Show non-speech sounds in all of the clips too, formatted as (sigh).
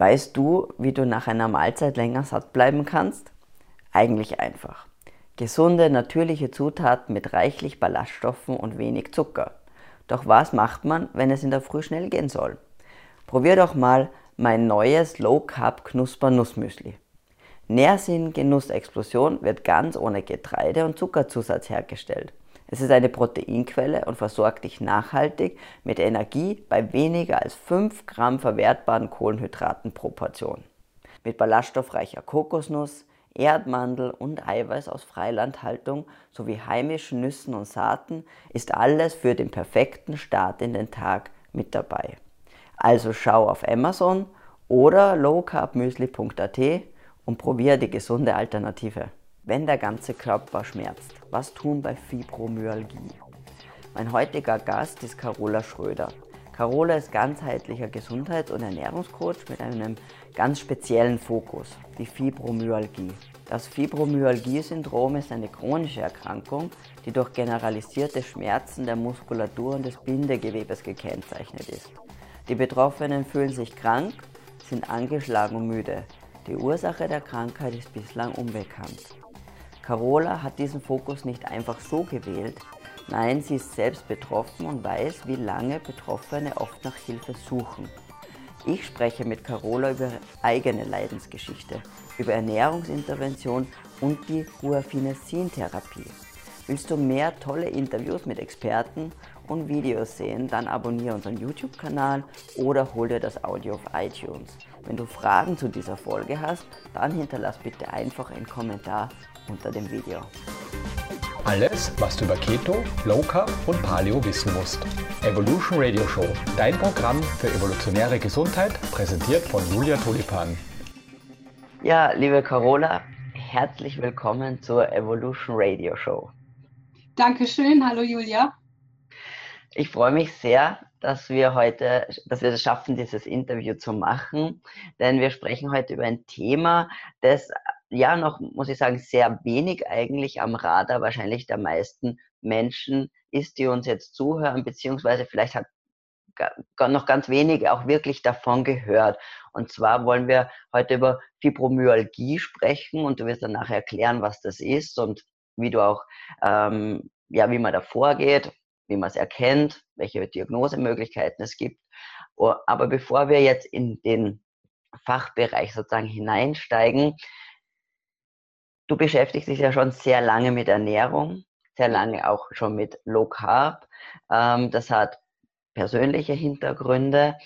Weißt du, wie du nach einer Mahlzeit länger satt bleiben kannst? Eigentlich einfach. Gesunde, natürliche Zutaten mit reichlich Ballaststoffen und wenig Zucker. Doch was macht man, wenn es in der Früh schnell gehen soll? Probier doch mal mein neues Low Carb Knusper Nussmüsli. Nährsinn Genussexplosion wird ganz ohne Getreide und Zuckerzusatz hergestellt. Es ist eine Proteinquelle und versorgt dich nachhaltig mit Energie bei weniger als 5 Gramm verwertbaren Kohlenhydraten pro Portion. Mit ballaststoffreicher Kokosnuss, Erdmandel und Eiweiß aus Freilandhaltung sowie heimischen Nüssen und Saaten ist alles für den perfekten Start in den Tag mit dabei. Also schau auf Amazon oder lowcarbmüsli.at und probiere die gesunde Alternative. Wenn der ganze Körper schmerzt, was tun bei Fibromyalgie? Mein heutiger Gast ist Carola Schröder. Carola ist ganzheitlicher Gesundheits- und Ernährungscoach mit einem ganz speziellen Fokus, die Fibromyalgie. Das Fibromyalgie-Syndrom ist eine chronische Erkrankung, die durch generalisierte Schmerzen der Muskulatur und des Bindegewebes gekennzeichnet ist. Die Betroffenen fühlen sich krank, sind angeschlagen und müde. Die Ursache der Krankheit ist bislang unbekannt. Carola hat diesen Fokus nicht einfach so gewählt, nein, sie ist selbst betroffen und weiß, wie lange Betroffene oft nach Hilfe suchen. Ich spreche mit Carola über eigene Leidensgeschichte, über Ernährungsintervention und die Guafinesin-Therapie. Willst du mehr tolle Interviews mit Experten und Videos sehen, dann abonniere unseren YouTube-Kanal oder hol dir das Audio auf iTunes. Wenn du Fragen zu dieser Folge hast, dann hinterlass bitte einfach einen Kommentar unter dem Video. Alles, was du über Keto, Low Carb und Paleo wissen musst. Evolution Radio Show, dein Programm für evolutionäre Gesundheit, präsentiert von Julia Tulipan. Ja, liebe Carola, herzlich willkommen zur Evolution Radio Show. Dankeschön, hallo Julia. Ich freue mich sehr, dass wir heute, dass wir es schaffen, dieses Interview zu machen, denn wir sprechen heute über ein Thema, das ja noch, muss ich sagen, sehr wenig eigentlich am Radar wahrscheinlich der meisten Menschen ist, die uns jetzt zuhören, beziehungsweise vielleicht hat noch ganz wenige auch wirklich davon gehört. Und zwar wollen wir heute über Fibromyalgie sprechen und du wirst dann nachher erklären, was das ist und wie du auch, ähm, ja, wie man da vorgeht, wie man es erkennt, welche Diagnosemöglichkeiten es gibt. Aber bevor wir jetzt in den Fachbereich sozusagen hineinsteigen, Du beschäftigst dich ja schon sehr lange mit Ernährung, sehr lange auch schon mit Low Carb. Ähm, das hat persönliche Hintergründe,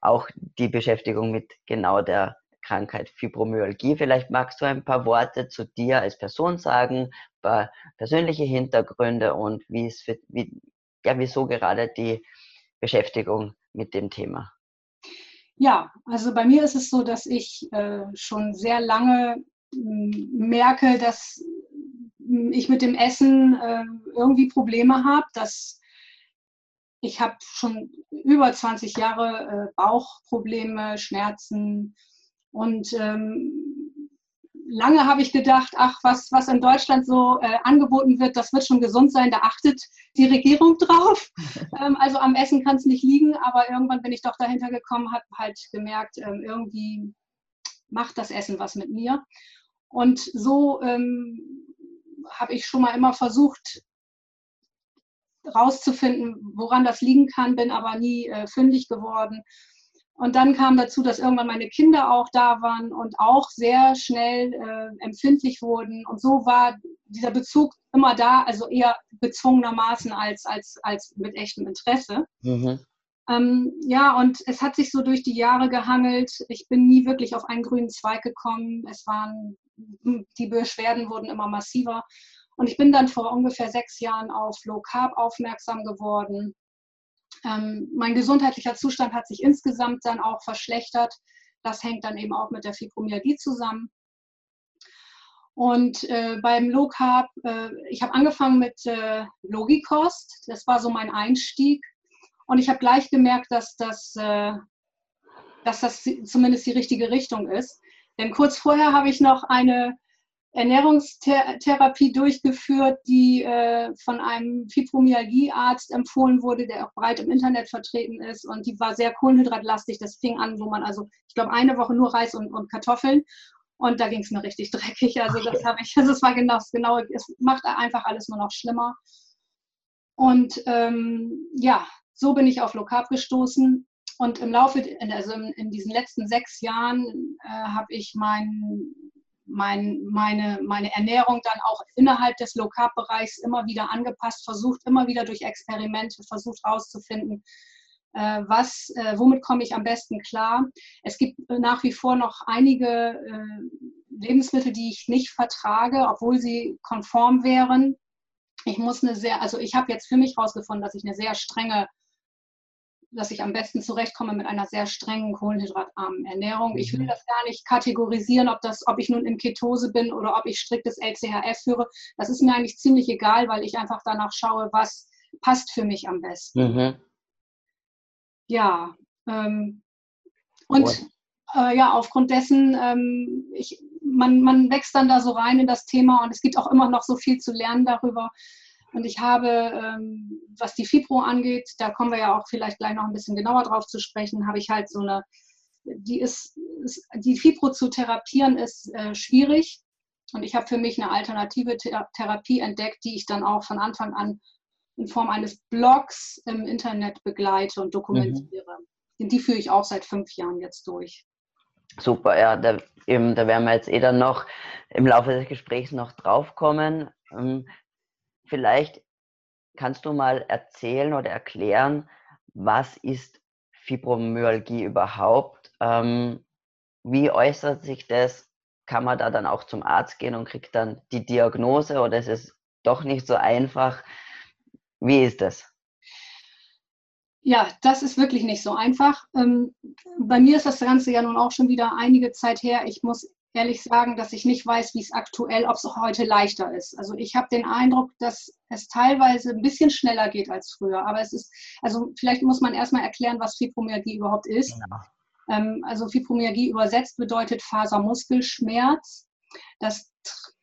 auch die Beschäftigung mit genau der Krankheit Fibromyalgie. Vielleicht magst du ein paar Worte zu dir als Person sagen, ein paar persönliche Hintergründe und wie es für, wie, ja, wieso gerade die Beschäftigung mit dem Thema. Ja, also bei mir ist es so, dass ich äh, schon sehr lange merke, dass ich mit dem Essen äh, irgendwie Probleme habe, dass ich habe schon über 20 Jahre äh, Bauchprobleme, Schmerzen und ähm, lange habe ich gedacht, ach, was, was in Deutschland so äh, angeboten wird, das wird schon gesund sein, da achtet die Regierung drauf. (laughs) ähm, also am Essen kann es nicht liegen, aber irgendwann bin ich doch dahinter gekommen, habe halt gemerkt, ähm, irgendwie macht das Essen was mit mir. Und so ähm, habe ich schon mal immer versucht, rauszufinden, woran das liegen kann, bin aber nie äh, fündig geworden. Und dann kam dazu, dass irgendwann meine Kinder auch da waren und auch sehr schnell äh, empfindlich wurden. Und so war dieser Bezug immer da, also eher gezwungenermaßen als, als, als mit echtem Interesse. Mhm. Ähm, ja, und es hat sich so durch die Jahre gehangelt. Ich bin nie wirklich auf einen grünen Zweig gekommen. Es waren, die Beschwerden wurden immer massiver. Und ich bin dann vor ungefähr sechs Jahren auf Low Carb aufmerksam geworden. Ähm, mein gesundheitlicher Zustand hat sich insgesamt dann auch verschlechtert. Das hängt dann eben auch mit der Fibromyalgie zusammen. Und äh, beim Low Carb, äh, ich habe angefangen mit äh, Logikost. Das war so mein Einstieg. Und ich habe gleich gemerkt, dass das, äh, dass das zumindest die richtige Richtung ist. Denn kurz vorher habe ich noch eine Ernährungstherapie durchgeführt, die äh, von einem Fibromyalgiearzt empfohlen wurde, der auch breit im Internet vertreten ist. Und die war sehr kohlenhydratlastig. Das fing an, wo man also, ich glaube, eine Woche nur Reis und, und Kartoffeln. Und da ging es mir richtig (laughs) dreckig. Also das habe ich, also es war genau das genau, es macht einfach alles nur noch schlimmer. Und ähm, ja, so bin ich auf Low Carb gestoßen. Und im Laufe, also in, in diesen letzten sechs Jahren äh, habe ich mein, mein, meine, meine Ernährung dann auch innerhalb des Low Carb Bereichs immer wieder angepasst, versucht immer wieder durch Experimente, versucht herauszufinden, äh, äh, womit komme ich am besten klar. Es gibt nach wie vor noch einige äh, Lebensmittel, die ich nicht vertrage, obwohl sie konform wären. Ich muss eine sehr, also ich habe jetzt für mich herausgefunden, dass ich eine sehr strenge dass ich am besten zurechtkomme mit einer sehr strengen kohlenhydratarmen Ernährung. Ich will mhm. das gar nicht kategorisieren, ob, das, ob ich nun in Ketose bin oder ob ich striktes LCHF führe. Das ist mir eigentlich ziemlich egal, weil ich einfach danach schaue, was passt für mich am besten. Mhm. Ja, ähm, und äh, ja, aufgrund dessen, ähm, ich, man, man wächst dann da so rein in das Thema und es gibt auch immer noch so viel zu lernen darüber. Und ich habe, ähm, was die Fibro angeht, da kommen wir ja auch vielleicht gleich noch ein bisschen genauer drauf zu sprechen, habe ich halt so eine, die ist, die Fibro zu therapieren ist äh, schwierig. Und ich habe für mich eine alternative Therapie entdeckt, die ich dann auch von Anfang an in Form eines Blogs im Internet begleite und dokumentiere. Mhm. Die führe ich auch seit fünf Jahren jetzt durch. Super, ja, da, eben, da werden wir jetzt eh dann noch im Laufe des Gesprächs noch drauf kommen. Vielleicht kannst du mal erzählen oder erklären, was ist Fibromyalgie überhaupt? Ähm, wie äußert sich das? Kann man da dann auch zum Arzt gehen und kriegt dann die Diagnose oder ist es doch nicht so einfach? Wie ist das? Ja, das ist wirklich nicht so einfach. Ähm, bei mir ist das Ganze ja nun auch schon wieder einige Zeit her. Ich muss ehrlich sagen, dass ich nicht weiß, wie es aktuell, ob es auch heute leichter ist. Also ich habe den Eindruck, dass es teilweise ein bisschen schneller geht als früher. Aber es ist, also vielleicht muss man erstmal erklären, was Fibromyalgie überhaupt ist. Ja. Ähm, also Fibromyalgie übersetzt bedeutet Fasermuskelschmerz. Das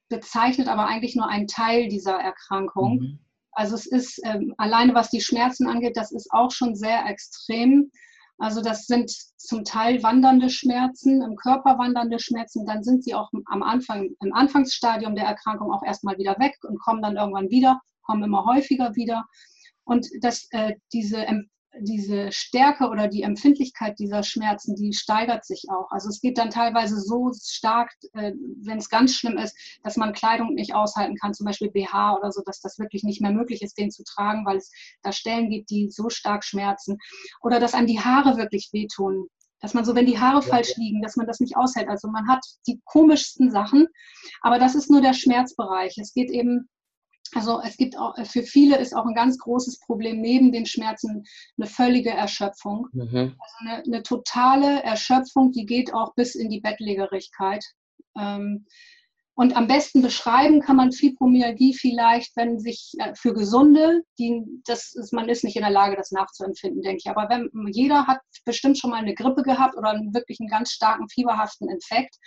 bezeichnet aber eigentlich nur einen Teil dieser Erkrankung. Mhm. Also es ist ähm, alleine, was die Schmerzen angeht, das ist auch schon sehr extrem. Also das sind zum Teil wandernde Schmerzen, im Körper wandernde Schmerzen. Dann sind sie auch am Anfang, im Anfangsstadium der Erkrankung auch erstmal wieder weg und kommen dann irgendwann wieder, kommen immer häufiger wieder. Und das, äh, diese diese Stärke oder die Empfindlichkeit dieser Schmerzen, die steigert sich auch. Also es geht dann teilweise so stark, äh, wenn es ganz schlimm ist, dass man Kleidung nicht aushalten kann, zum Beispiel BH oder so, dass das wirklich nicht mehr möglich ist, den zu tragen, weil es da Stellen gibt, die so stark schmerzen. Oder dass einem die Haare wirklich wehtun. Dass man so, wenn die Haare ja. falsch liegen, dass man das nicht aushält. Also man hat die komischsten Sachen, aber das ist nur der Schmerzbereich. Es geht eben also es gibt auch, für viele ist auch ein ganz großes Problem neben den Schmerzen eine völlige Erschöpfung. Mhm. Also eine, eine, totale Erschöpfung, die geht auch bis in die Bettlägerigkeit. Ähm, und am besten beschreiben kann man Fibromyalgie vielleicht, wenn sich äh, für Gesunde, die, das ist, man ist nicht in der Lage, das nachzuempfinden, denke ich. Aber wenn jeder hat bestimmt schon mal eine Grippe gehabt oder einen wirklich einen ganz starken fieberhaften Infekt.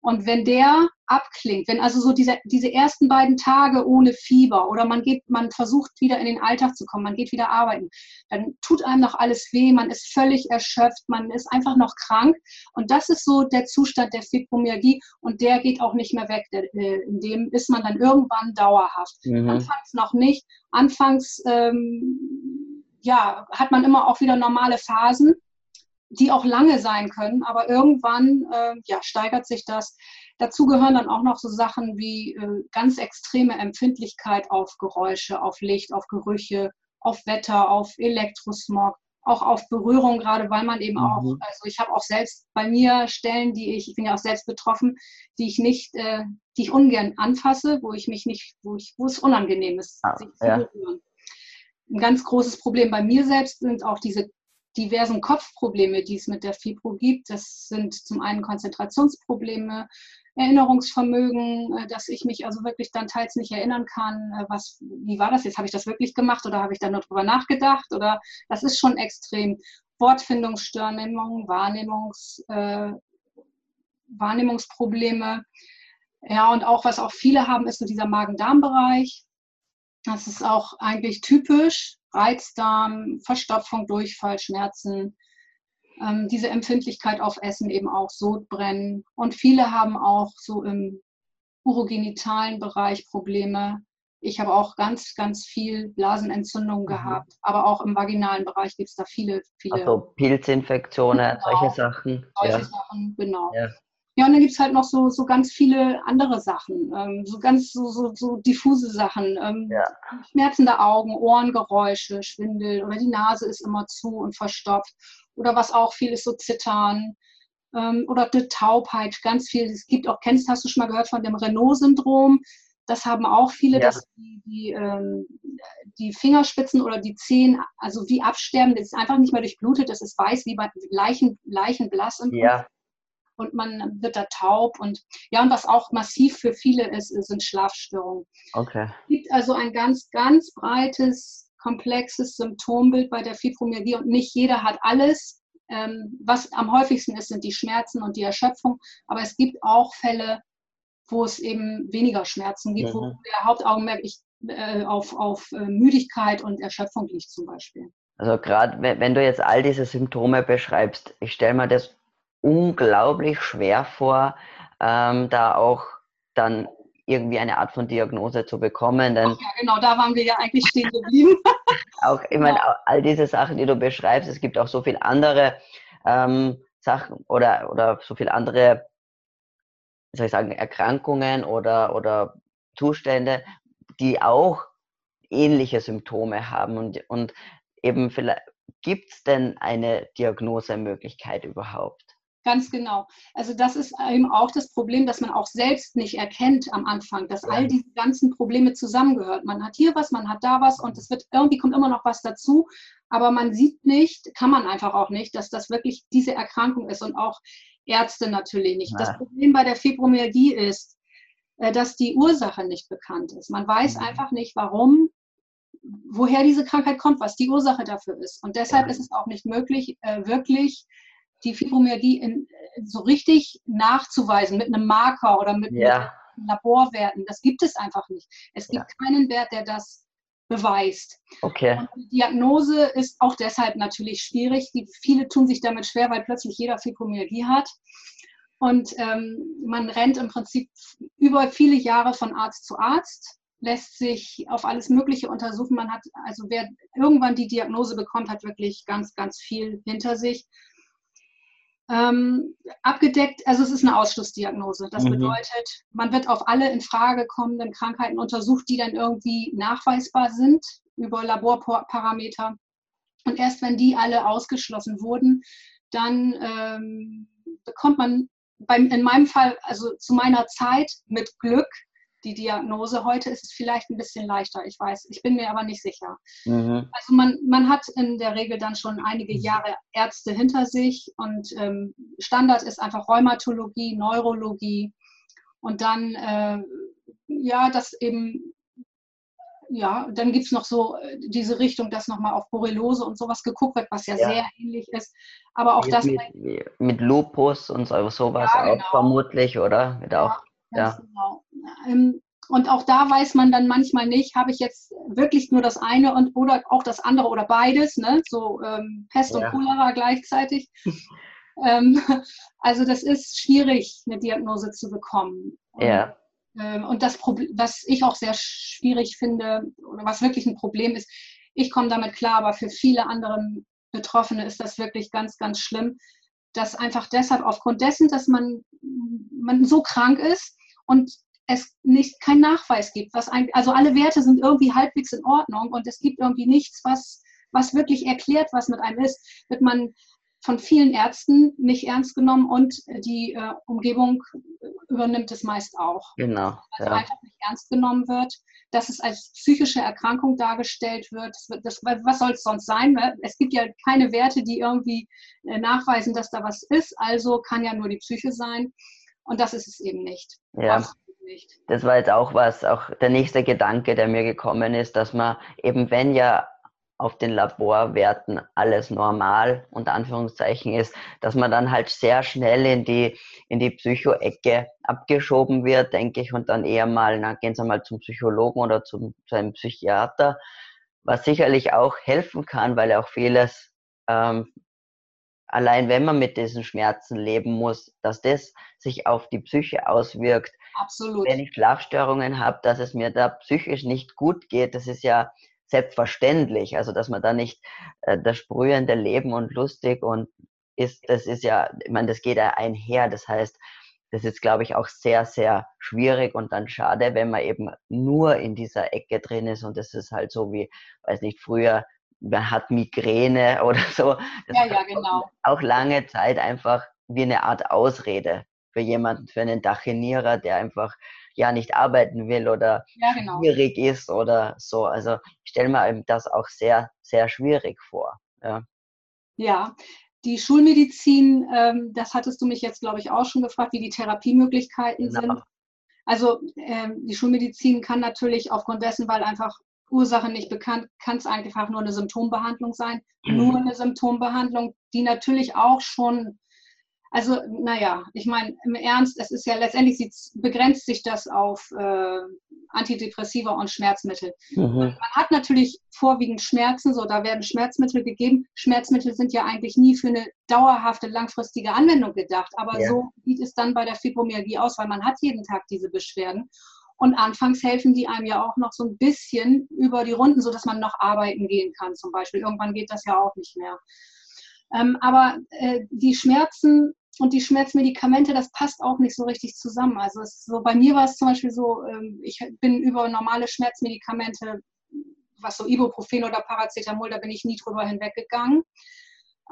Und wenn der abklingt, wenn also so diese, diese ersten beiden Tage ohne Fieber oder man geht, man versucht wieder in den Alltag zu kommen, man geht wieder arbeiten, dann tut einem noch alles weh, man ist völlig erschöpft, man ist einfach noch krank. Und das ist so der Zustand der Fibromyalgie und der geht auch nicht mehr weg. Äh, in dem ist man dann irgendwann dauerhaft. Mhm. Anfangs noch nicht. Anfangs ähm, ja, hat man immer auch wieder normale Phasen die auch lange sein können, aber irgendwann äh, ja, steigert sich das. Dazu gehören dann auch noch so Sachen wie äh, ganz extreme Empfindlichkeit auf Geräusche, auf Licht, auf Gerüche, auf Wetter, auf Elektrosmog, auch auf Berührung, gerade weil man eben mhm. auch, also ich habe auch selbst bei mir Stellen, die ich, ich bin ja auch selbst betroffen, die ich nicht, äh, die ich ungern anfasse, wo ich mich nicht, wo ich, wo es unangenehm ist, ah, sich ja. zu berühren. Ein ganz großes Problem bei mir selbst sind auch diese diversen Kopfprobleme, die es mit der Fibro gibt. Das sind zum einen Konzentrationsprobleme, Erinnerungsvermögen, äh, dass ich mich also wirklich dann teils nicht erinnern kann, äh, was, wie war das jetzt? Habe ich das wirklich gemacht oder habe ich da nur drüber nachgedacht? Oder das ist schon extrem. Wortfindungsstörungen, Wahrnehmungs, äh, Wahrnehmungsprobleme, Ja, und auch was auch viele haben, ist so dieser Magen-Darm-Bereich. Das ist auch eigentlich typisch. Reizdarm, Verstopfung, Durchfall, Schmerzen, ähm, diese Empfindlichkeit auf Essen, eben auch Sodbrennen. Und viele haben auch so im urogenitalen Bereich Probleme. Ich habe auch ganz, ganz viel Blasenentzündungen mhm. gehabt, aber auch im vaginalen Bereich gibt es da viele, viele. Also Pilzinfektionen, genau, solche Sachen. Solche ja. Sachen, genau. Ja. Ja, und dann gibt es halt noch so, so ganz viele andere Sachen, ähm, so ganz so, so, so diffuse Sachen. Ähm, ja. Schmerzende Augen, Ohrengeräusche, Schwindel oder die Nase ist immer zu und verstopft. Oder was auch viel ist, so Zittern ähm, oder die Taubheit, ganz viel. Es gibt auch, kennst, hast du schon mal gehört von dem Renault-Syndrom? Das haben auch viele, ja. dass die, die, ähm, die, Fingerspitzen oder die Zehen, also wie absterben, das ist einfach nicht mehr durchblutet, das ist weiß, wie bei Leichen, Leichenblass. Und ja und man wird da taub und ja, und was auch massiv für viele ist, sind Schlafstörungen. Okay. Es gibt also ein ganz, ganz breites, komplexes Symptombild bei der Fibromyalgie und nicht jeder hat alles. Ähm, was am häufigsten ist, sind die Schmerzen und die Erschöpfung, aber es gibt auch Fälle, wo es eben weniger Schmerzen gibt, mhm. wo der Hauptaugenmerk ich, äh, auf, auf äh, Müdigkeit und Erschöpfung liegt zum Beispiel. Also gerade wenn du jetzt all diese Symptome beschreibst, ich stelle mir das unglaublich schwer vor, ähm, da auch dann irgendwie eine Art von Diagnose zu bekommen. Denn Ach ja, genau, da waren wir ja eigentlich stehen geblieben. (laughs) auch, ich meine, ja. all diese Sachen, die du beschreibst, es gibt auch so viele andere ähm, Sachen oder, oder so viele andere, soll ich sagen, Erkrankungen oder, oder Zustände, die auch ähnliche Symptome haben und, und eben vielleicht gibt es denn eine Diagnosemöglichkeit überhaupt? Ganz genau. Also das ist eben auch das Problem, dass man auch selbst nicht erkennt am Anfang, dass all diese ganzen Probleme zusammengehört. Man hat hier was, man hat da was und es wird irgendwie kommt immer noch was dazu, aber man sieht nicht, kann man einfach auch nicht, dass das wirklich diese Erkrankung ist und auch Ärzte natürlich nicht. Ja. Das Problem bei der Fibromyalgie ist, äh, dass die Ursache nicht bekannt ist. Man weiß mhm. einfach nicht, warum woher diese Krankheit kommt, was die Ursache dafür ist. Und deshalb ist es auch nicht möglich, äh, wirklich die Fibromyalgie in, so richtig nachzuweisen mit einem Marker oder mit, ja. mit Laborwerten. Das gibt es einfach nicht. Es gibt ja. keinen Wert, der das beweist. Okay. Und die Diagnose ist auch deshalb natürlich schwierig. Die, viele tun sich damit schwer, weil plötzlich jeder Fibromyalgie hat. Und ähm, man rennt im Prinzip über viele Jahre von Arzt zu Arzt, lässt sich auf alles Mögliche untersuchen. Man hat, also wer irgendwann die Diagnose bekommt, hat wirklich ganz, ganz viel hinter sich ähm, abgedeckt, also es ist eine Ausschlussdiagnose. Das mhm. bedeutet, man wird auf alle in Frage kommenden Krankheiten untersucht, die dann irgendwie nachweisbar sind über Laborparameter. Und erst wenn die alle ausgeschlossen wurden, dann ähm, bekommt man beim, in meinem Fall, also zu meiner Zeit mit Glück, die Diagnose. Heute ist es vielleicht ein bisschen leichter, ich weiß. Ich bin mir aber nicht sicher. Mhm. Also man, man hat in der Regel dann schon einige mhm. Jahre Ärzte hinter sich und ähm, Standard ist einfach Rheumatologie, Neurologie und dann, äh, ja, das eben ja, dann gibt es noch so äh, diese Richtung, dass nochmal auf Borreliose und sowas geguckt wird, was ja, ja. sehr ähnlich ist. Aber auch mit, das. Mit, mit, Lupus und sowas ja, genau. auch vermutlich, oder? Wird auch, ja, genau. Ähm, und auch da weiß man dann manchmal nicht, habe ich jetzt wirklich nur das eine und oder auch das andere oder beides, ne? so ähm, Pest ja. und Cholera gleichzeitig. (laughs) ähm, also das ist schwierig, eine Diagnose zu bekommen. Ja. Und, ähm, und das Problem, was ich auch sehr schwierig finde oder was wirklich ein Problem ist, ich komme damit klar, aber für viele andere Betroffene ist das wirklich ganz, ganz schlimm, dass einfach deshalb aufgrund dessen, dass man, man so krank ist und es nicht keinen Nachweis gibt, was ein, also alle Werte sind irgendwie halbwegs in Ordnung und es gibt irgendwie nichts, was, was wirklich erklärt, was mit einem ist, wird man von vielen Ärzten nicht ernst genommen und die äh, Umgebung übernimmt es meist auch. Genau. Also ja. einfach nicht ernst genommen wird, dass es als psychische Erkrankung dargestellt wird. wird das, was soll es sonst sein? Es gibt ja keine Werte, die irgendwie äh, nachweisen, dass da was ist. Also kann ja nur die Psyche sein. Und das ist es eben nicht. Ja nicht. Das war jetzt auch was, auch der nächste Gedanke, der mir gekommen ist, dass man eben, wenn ja auf den Laborwerten alles normal, unter Anführungszeichen ist, dass man dann halt sehr schnell in die, in die Psycho-Ecke abgeschoben wird, denke ich, und dann eher mal, na, gehen Sie mal zum Psychologen oder zum, zu einem Psychiater, was sicherlich auch helfen kann, weil auch vieles, ähm, allein wenn man mit diesen Schmerzen leben muss, dass das sich auf die Psyche auswirkt. Absolut. Wenn ich Schlafstörungen habe, dass es mir da psychisch nicht gut geht, das ist ja selbstverständlich. Also, dass man da nicht äh, das sprühende Leben und lustig und ist, das ist ja, ich meine, das geht ja einher. Das heißt, das ist, glaube ich, auch sehr, sehr schwierig und dann schade, wenn man eben nur in dieser Ecke drin ist und das ist halt so wie, weiß nicht, früher, man hat Migräne (laughs) oder so. Das ja, ja, genau. Auch lange Zeit einfach wie eine Art Ausrede für jemanden, für einen Dachinierer, der einfach ja nicht arbeiten will oder ja, genau. schwierig ist oder so. Also ich stelle mir das auch sehr, sehr schwierig vor. Ja, ja. die Schulmedizin, ähm, das hattest du mich jetzt, glaube ich, auch schon gefragt, wie die Therapiemöglichkeiten genau. sind. Also ähm, die Schulmedizin kann natürlich aufgrund dessen, weil einfach Ursache nicht bekannt, kann es einfach nur eine Symptombehandlung sein. Mhm. Nur eine Symptombehandlung, die natürlich auch schon also, naja, ich meine, im Ernst, es ist ja letztendlich, begrenzt sich das auf äh, Antidepressiva und Schmerzmittel. Mhm. Man hat natürlich vorwiegend Schmerzen, so da werden Schmerzmittel gegeben. Schmerzmittel sind ja eigentlich nie für eine dauerhafte, langfristige Anwendung gedacht. Aber ja. so sieht es dann bei der Fibromyalgie aus, weil man hat jeden Tag diese Beschwerden. Und anfangs helfen die einem ja auch noch so ein bisschen über die Runden, sodass man noch arbeiten gehen kann zum Beispiel. Irgendwann geht das ja auch nicht mehr. Ähm, aber äh, die Schmerzen und die Schmerzmedikamente, das passt auch nicht so richtig zusammen. Also so, bei mir war es zum Beispiel so, ähm, ich bin über normale Schmerzmedikamente, was so Ibuprofen oder Paracetamol, da bin ich nie drüber hinweggegangen,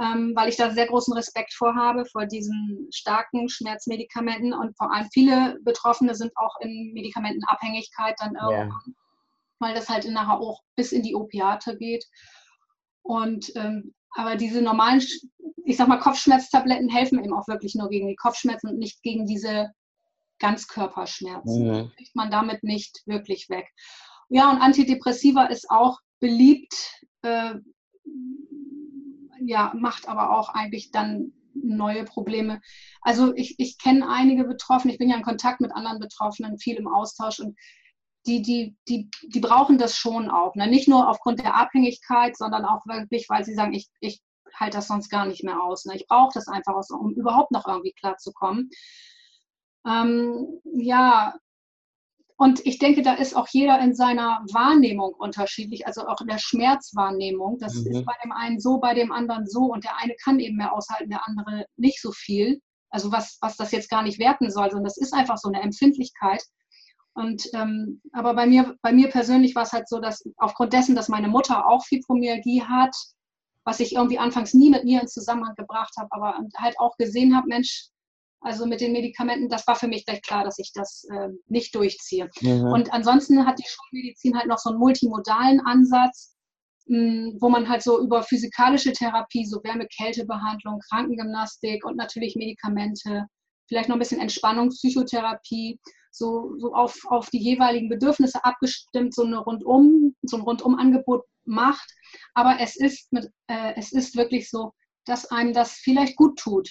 ähm, weil ich da sehr großen Respekt vor habe, vor diesen starken Schmerzmedikamenten. Und vor allem viele Betroffene sind auch in Medikamentenabhängigkeit dann irgendwann, yeah. weil das halt nachher auch bis in die Opiate geht. Und ähm, aber diese normalen, ich sag mal, Kopfschmerztabletten helfen eben auch wirklich nur gegen die Kopfschmerzen und nicht gegen diese Ganzkörperschmerzen. Mhm. Kriegt man damit nicht wirklich weg. Ja, und Antidepressiva ist auch beliebt, äh, ja, macht aber auch eigentlich dann neue Probleme. Also ich, ich kenne einige Betroffene, ich bin ja in Kontakt mit anderen Betroffenen, viel im Austausch und die, die, die, die brauchen das schon auch. Ne? Nicht nur aufgrund der Abhängigkeit, sondern auch wirklich, weil sie sagen, ich, ich halte das sonst gar nicht mehr aus. Ne? Ich brauche das einfach, aus, um überhaupt noch irgendwie klarzukommen. Ähm, ja, und ich denke, da ist auch jeder in seiner Wahrnehmung unterschiedlich, also auch in der Schmerzwahrnehmung. Das mhm. ist bei dem einen so, bei dem anderen so und der eine kann eben mehr aushalten, der andere nicht so viel. Also was, was das jetzt gar nicht werten soll, sondern das ist einfach so eine Empfindlichkeit. Und ähm, aber bei mir, bei mir persönlich war es halt so, dass aufgrund dessen, dass meine Mutter auch Fibromyalgie hat, was ich irgendwie anfangs nie mit mir in Zusammenhang gebracht habe, aber halt auch gesehen habe, Mensch, also mit den Medikamenten, das war für mich gleich klar, dass ich das äh, nicht durchziehe. Mhm. Und ansonsten hat die Schulmedizin halt noch so einen multimodalen Ansatz, mh, hm, wo man halt so über physikalische Therapie, so Wärme-Kälte-Behandlung, Krankengymnastik und natürlich Medikamente, vielleicht noch ein bisschen Entspannungspsychotherapie so, so auf, auf die jeweiligen Bedürfnisse abgestimmt, so, eine Rundum, so ein Rundumangebot macht. Aber es ist, mit, äh, es ist wirklich so, dass einem das vielleicht gut tut.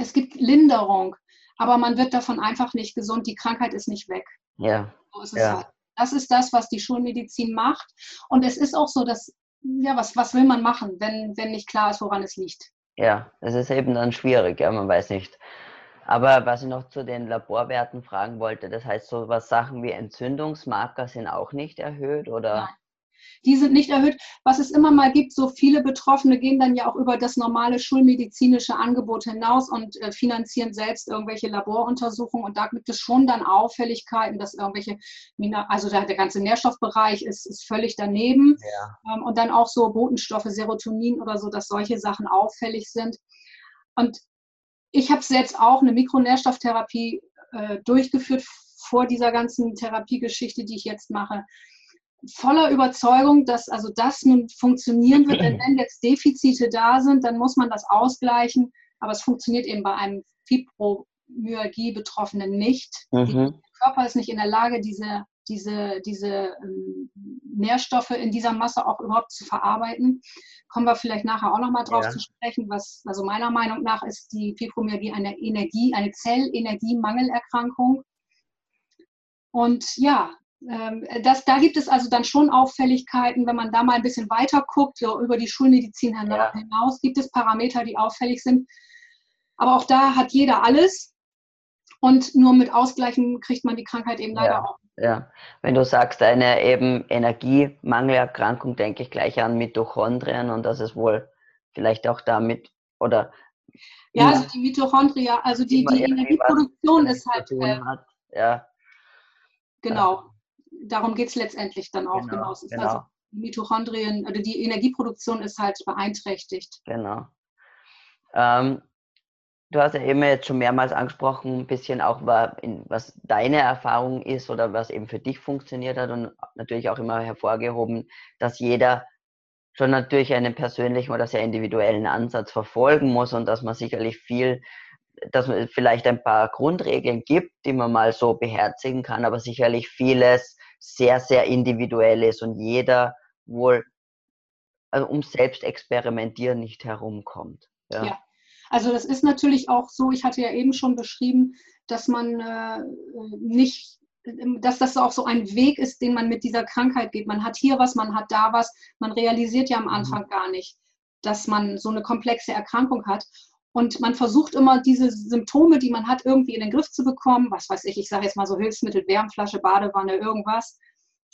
Es gibt Linderung, aber man wird davon einfach nicht gesund. Die Krankheit ist nicht weg. Ja. So ist ja. Halt. Das ist das, was die Schulmedizin macht. Und es ist auch so, dass, ja, was, was will man machen, wenn, wenn nicht klar ist, woran es liegt? Ja, es ist eben dann schwierig, ja, man weiß nicht, aber was ich noch zu den Laborwerten fragen wollte, das heißt, so was Sachen wie Entzündungsmarker sind auch nicht erhöht oder? Nein. Die sind nicht erhöht. Was es immer mal gibt, so viele Betroffene gehen dann ja auch über das normale schulmedizinische Angebot hinaus und äh, finanzieren selbst irgendwelche Laboruntersuchungen. Und da gibt es schon dann Auffälligkeiten, dass irgendwelche, also der, ganze Nährstoffbereich ist, ist völlig daneben. Ja. Ähm, und dann auch so Botenstoffe, Serotonin oder so, dass solche Sachen auffällig sind. Und ich habe selbst auch eine Mikronährstofftherapie äh, durchgeführt vor dieser ganzen Therapiegeschichte, die ich jetzt mache. Voller Überzeugung, dass also das nun funktionieren wird, denn wenn jetzt Defizite da sind, dann muss man das ausgleichen. Aber es funktioniert eben bei einem Fibromyalgie-Betroffenen nicht. Mhm. Der Körper ist nicht in der Lage, diese, diese, diese ähm, Nährstoffe in dieser Masse auch überhaupt zu verarbeiten. Kommen wir vielleicht nachher auch nochmal drauf ja. zu sprechen, was, also meiner Meinung nach ist die Fibromyalgie eine Energie, eine Zellenergiemangelerkrankung. Und ja, ähm, das, da gibt es also dann schon Auffälligkeiten, wenn man da mal ein bisschen weiter guckt, so über die Schulmedizin hinaus, ja. gibt es Parameter, die auffällig sind. Aber auch da hat jeder alles. Und nur mit Ausgleichen kriegt man die Krankheit eben leider ja, auch. Ja, wenn du sagst, eine eben Energiemangelerkrankung, denke ich gleich an Mitochondrien und das ist wohl vielleicht auch damit oder. Ja, also die Mitochondria, also die, die Energieproduktion ist halt. Äh, ja. Genau darum geht es letztendlich dann auch. Genau, genau. genau. Also Mitochondrien, oder die Energieproduktion ist halt beeinträchtigt. Genau. Ähm, du hast ja eben jetzt schon mehrmals angesprochen, ein bisschen auch, was deine Erfahrung ist oder was eben für dich funktioniert hat und natürlich auch immer hervorgehoben, dass jeder schon natürlich einen persönlichen oder sehr individuellen Ansatz verfolgen muss und dass man sicherlich viel, dass es vielleicht ein paar Grundregeln gibt, die man mal so beherzigen kann, aber sicherlich vieles sehr, sehr individuell ist und jeder wohl also um selbst experimentieren nicht herumkommt. Ja. ja. Also das ist natürlich auch so, ich hatte ja eben schon beschrieben, dass man äh, nicht, dass das auch so ein Weg ist, den man mit dieser Krankheit geht. Man hat hier was, man hat da was, man realisiert ja am mhm. Anfang gar nicht, dass man so eine komplexe Erkrankung hat. Und man versucht immer, diese Symptome, die man hat, irgendwie in den Griff zu bekommen. Was weiß ich, ich sage jetzt mal so Hilfsmittel, Wärmflasche, Badewanne, irgendwas.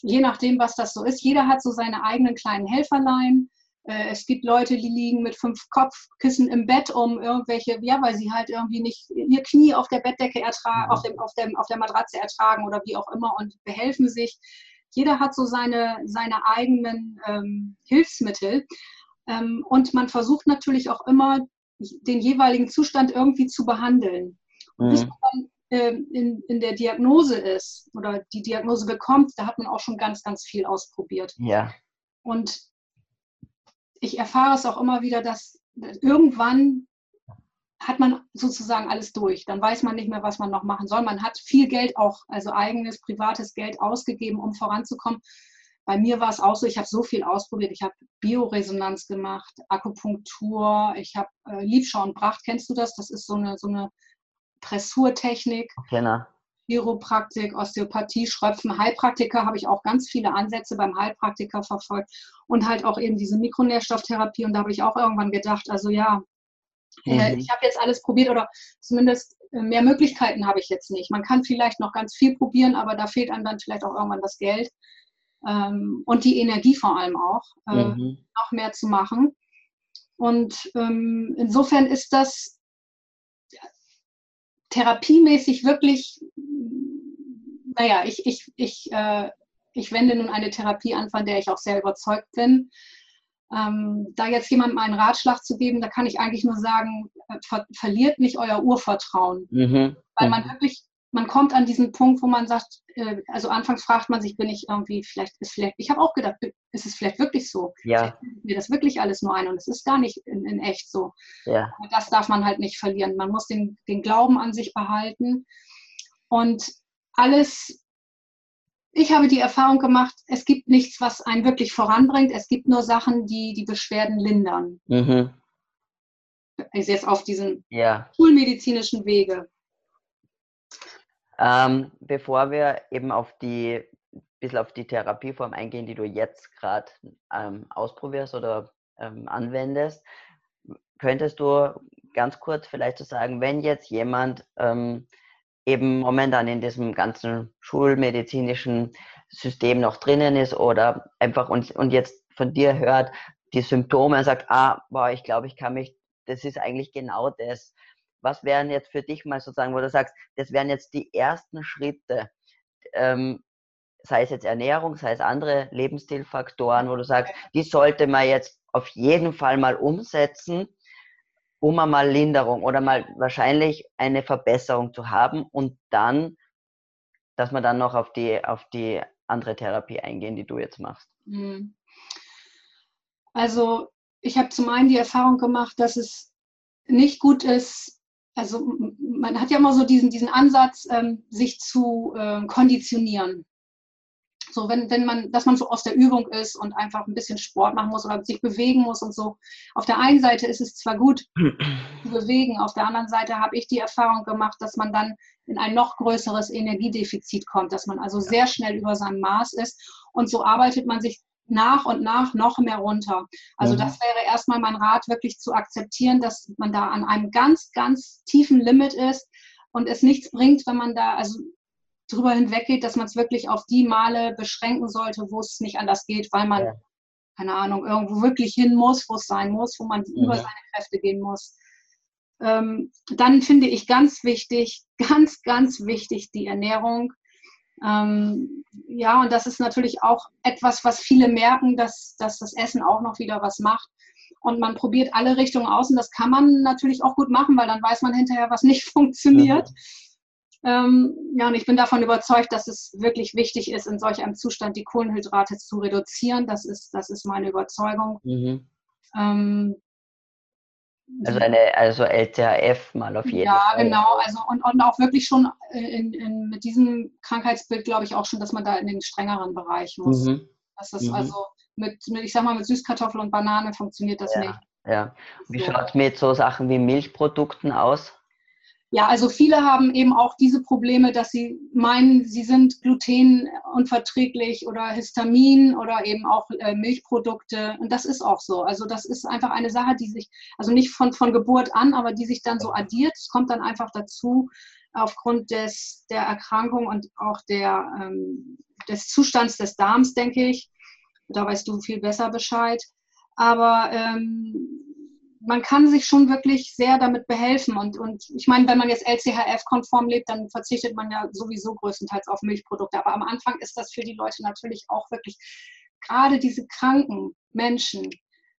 Je nachdem, was das so ist. Jeder hat so seine eigenen kleinen Helferlein. Äh, es gibt Leute, die liegen mit fünf Kopfkissen im Bett, um irgendwelche, ja, weil sie halt irgendwie nicht ihr Knie auf der Bettdecke ertragen, auf, dem, auf, dem, auf der Matratze ertragen oder wie auch immer und behelfen sich. Jeder hat so seine, seine eigenen ähm, Hilfsmittel. Ähm, und man versucht natürlich auch immer, den jeweiligen Zustand irgendwie zu behandeln. Und bis mhm. man dann äh, in, in der Diagnose ist oder die Diagnose bekommt, da hat man auch schon ganz, ganz viel ausprobiert. Ja. Und ich erfahre es auch immer wieder, dass irgendwann hat man sozusagen alles durch. Dann weiß man nicht mehr, was man noch machen soll. Man hat viel Geld auch, also eigenes, privates Geld ausgegeben, um voranzukommen bei mir war es auch so, ich habe so viel ausprobiert. Ich habe Bioresonanz gemacht, Akupunktur, ich habe äh, Liebschau und Pracht. Kennst du das? Das ist so eine, so eine Pressurtechnik. Genau. Chiropraktik, Osteopathie, Schröpfen, Heilpraktiker habe ich auch ganz viele Ansätze beim Heilpraktiker verfolgt und halt auch eben diese Mikronährstofftherapie und da habe ich auch irgendwann gedacht, also ja, äh, mhm. ich habe jetzt alles probiert oder zumindest äh, mehr Möglichkeiten habe ich jetzt nicht. Man kann vielleicht noch ganz viel probieren, aber da fehlt einem dann vielleicht auch irgendwann das Geld ähm, und die Energie vor allem auch, äh, mhm. noch mehr zu machen. Und ähm, insofern ist das therapiemäßig wirklich, naja, ich, ich, ich, äh, ich wende nun eine Therapie an, von der ich auch sehr überzeugt bin. Ähm, da jetzt jemandem einen Ratschlag zu geben, da kann ich eigentlich nur sagen, äh, ver verliert nicht euer Urvertrauen. Mhm. Weil man wirklich man kommt an diesen Punkt, wo man sagt, äh, also anfangs fragt man sich, bin ich irgendwie, vielleicht ist vielleicht, ich habe auch gedacht, ist es vielleicht wirklich so? Ja. mir das wirklich alles nur ein und es ist gar nicht in, in echt so. Ja. Das darf man halt nicht verlieren. Man muss den, den Glauben an sich behalten und alles, ich habe die Erfahrung gemacht, es gibt nichts, was einen wirklich voranbringt. Es gibt nur Sachen, die die Beschwerden lindern. Mhm. Also jetzt auf diesen ja. schulmedizinischen Wege. Ähm, bevor wir eben auf die bisschen auf die Therapieform eingehen, die du jetzt gerade ähm, ausprobierst oder ähm, anwendest, könntest du ganz kurz vielleicht so sagen, wenn jetzt jemand ähm, eben momentan in diesem ganzen schulmedizinischen System noch drinnen ist oder einfach und, und jetzt von dir hört, die Symptome und sagt, ah, boah, ich glaube, ich kann mich, das ist eigentlich genau das was wären jetzt für dich mal sozusagen, wo du sagst, das wären jetzt die ersten Schritte, ähm, sei es jetzt Ernährung, sei es andere Lebensstilfaktoren, wo du sagst, die sollte man jetzt auf jeden Fall mal umsetzen, um einmal Linderung oder mal wahrscheinlich eine Verbesserung zu haben und dann, dass man dann noch auf die, auf die andere Therapie eingehen, die du jetzt machst. Hm. Also ich habe zum einen die Erfahrung gemacht, dass es nicht gut ist, also man hat ja immer so diesen, diesen Ansatz, ähm, sich zu äh, konditionieren. So, wenn, wenn man, dass man so aus der Übung ist und einfach ein bisschen Sport machen muss oder sich bewegen muss und so. Auf der einen Seite ist es zwar gut (clears throat) zu bewegen, auf der anderen Seite habe ich die Erfahrung gemacht, dass man dann in ein noch größeres Energiedefizit kommt, dass man also sehr schnell über seinem Maß ist. Und so arbeitet man sich nach und nach noch mehr runter. Also mhm. das wäre erstmal mein Rat, wirklich zu akzeptieren, dass man da an einem ganz, ganz tiefen Limit ist und es nichts bringt, wenn man da, also drüber hinweggeht, dass man es wirklich auf die Male beschränken sollte, wo es nicht anders geht, weil man, ja. keine Ahnung, irgendwo wirklich hin muss, wo es sein muss, wo man ja. über seine Kräfte gehen muss. Ähm, dann finde ich ganz wichtig, (laughs) ganz, ganz wichtig die Ernährung. Ähm, ja, und das ist natürlich auch etwas, was viele merken, dass, dass das Essen auch noch wieder was macht. Und man probiert alle Richtungen aus und das kann man natürlich auch gut machen, weil dann weiß man hinterher, was nicht (laughs) funktioniert. Mhm. Ähm, ja, und ich bin davon überzeugt, dass es wirklich wichtig ist, in solch einem Zustand die Kohlenhydrate zu reduzieren. Das ist, das ist meine Überzeugung. Mhm. Ähm, also eine also LCHF mal auf jeden ja, Fall. Ja, genau. Also und, und auch wirklich schon in, in, mit diesem Krankheitsbild glaube ich auch schon, dass man da in den strengeren Bereich muss. Mhm. Das ist mhm. also mit, mit, ich sag mal, mit Süßkartoffel und Banane funktioniert das ja, nicht. Ja. Wie so. schaut es mit so Sachen wie Milchprodukten aus? Ja, also viele haben eben auch diese Probleme, dass sie meinen, sie sind glutenunverträglich oder Histamin oder eben auch äh, Milchprodukte. Und das ist auch so. Also das ist einfach eine Sache, die sich, also nicht von, von Geburt an, aber die sich dann so addiert. Es kommt dann einfach dazu aufgrund des, der Erkrankung und auch der, ähm, des Zustands des Darms, denke ich. Da weißt du viel besser Bescheid. Aber ähm, man kann sich schon wirklich sehr damit behelfen. Und, und ich meine, wenn man jetzt LCHF-konform lebt, dann verzichtet man ja sowieso größtenteils auf Milchprodukte. Aber am Anfang ist das für die Leute natürlich auch wirklich, gerade diese kranken Menschen,